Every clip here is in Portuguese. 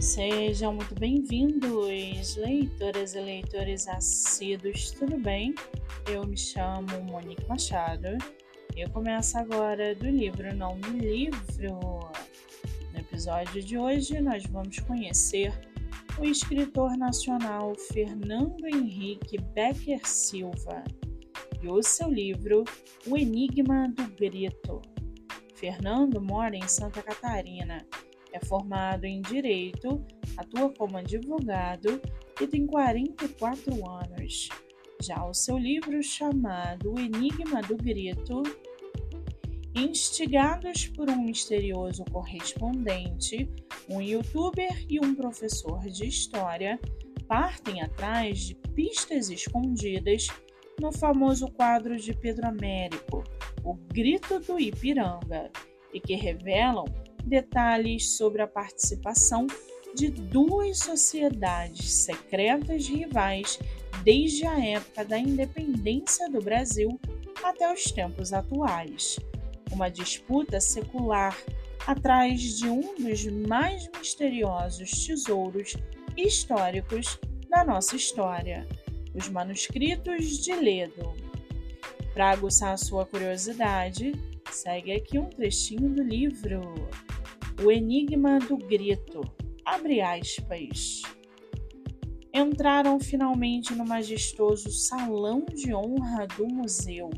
Sejam muito bem-vindos, leitoras e leitores assíduos, tudo bem? Eu me chamo Monique Machado e eu começo agora do livro Não Me Livro. No episódio de hoje, nós vamos conhecer o escritor nacional Fernando Henrique Becker Silva e o seu livro O Enigma do Grito. Fernando mora em Santa Catarina é formado em Direito, atua como advogado e tem 44 anos. Já o seu livro chamado O Enigma do Grito, instigados por um misterioso correspondente, um youtuber e um professor de história, partem atrás de pistas escondidas no famoso quadro de Pedro Américo, O Grito do Ipiranga, e que revelam detalhes sobre a participação de duas sociedades secretas rivais desde a época da independência do Brasil até os tempos atuais. Uma disputa secular atrás de um dos mais misteriosos tesouros históricos da nossa história, os manuscritos de Ledo. Para aguçar sua curiosidade, segue aqui um trechinho do livro. O Enigma do Grito. Abre aspas. Entraram finalmente no majestoso salão de honra do museu,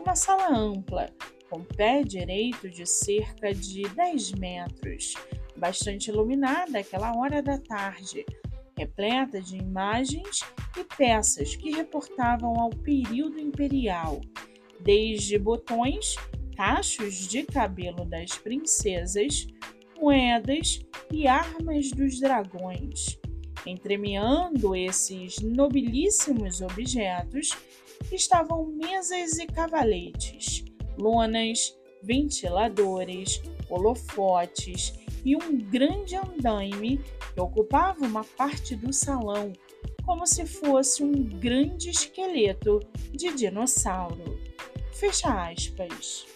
uma sala ampla, com pé direito de cerca de 10 metros, bastante iluminada àquela hora da tarde, repleta de imagens e peças que reportavam ao período imperial, desde botões, cachos de cabelo das princesas, moedas e armas dos dragões. Entremeando esses nobilíssimos objetos estavam mesas e cavaletes, lonas, ventiladores, holofotes e um grande andaime que ocupava uma parte do salão, como se fosse um grande esqueleto de dinossauro. Fecha aspas.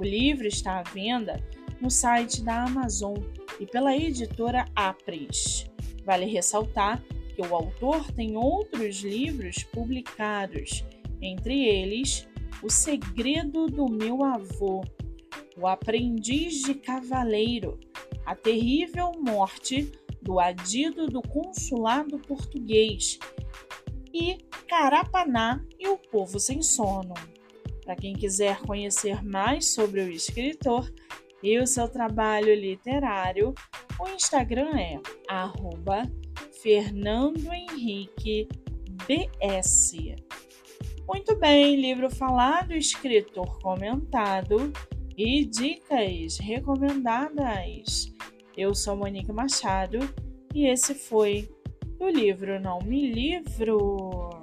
O livro está à venda no site da Amazon e pela editora Apres. Vale ressaltar que o autor tem outros livros publicados, entre eles O Segredo do Meu Avô, O Aprendiz de Cavaleiro, A Terrível Morte do Adido do Consulado Português e Carapaná e o Povo Sem Sono. Para quem quiser conhecer mais sobre o escritor, e o seu trabalho literário, o Instagram é arroba Fernando Henrique BS. Muito bem, livro falado, escritor comentado e dicas recomendadas. Eu sou Monique Machado e esse foi o livro Não Me Livro.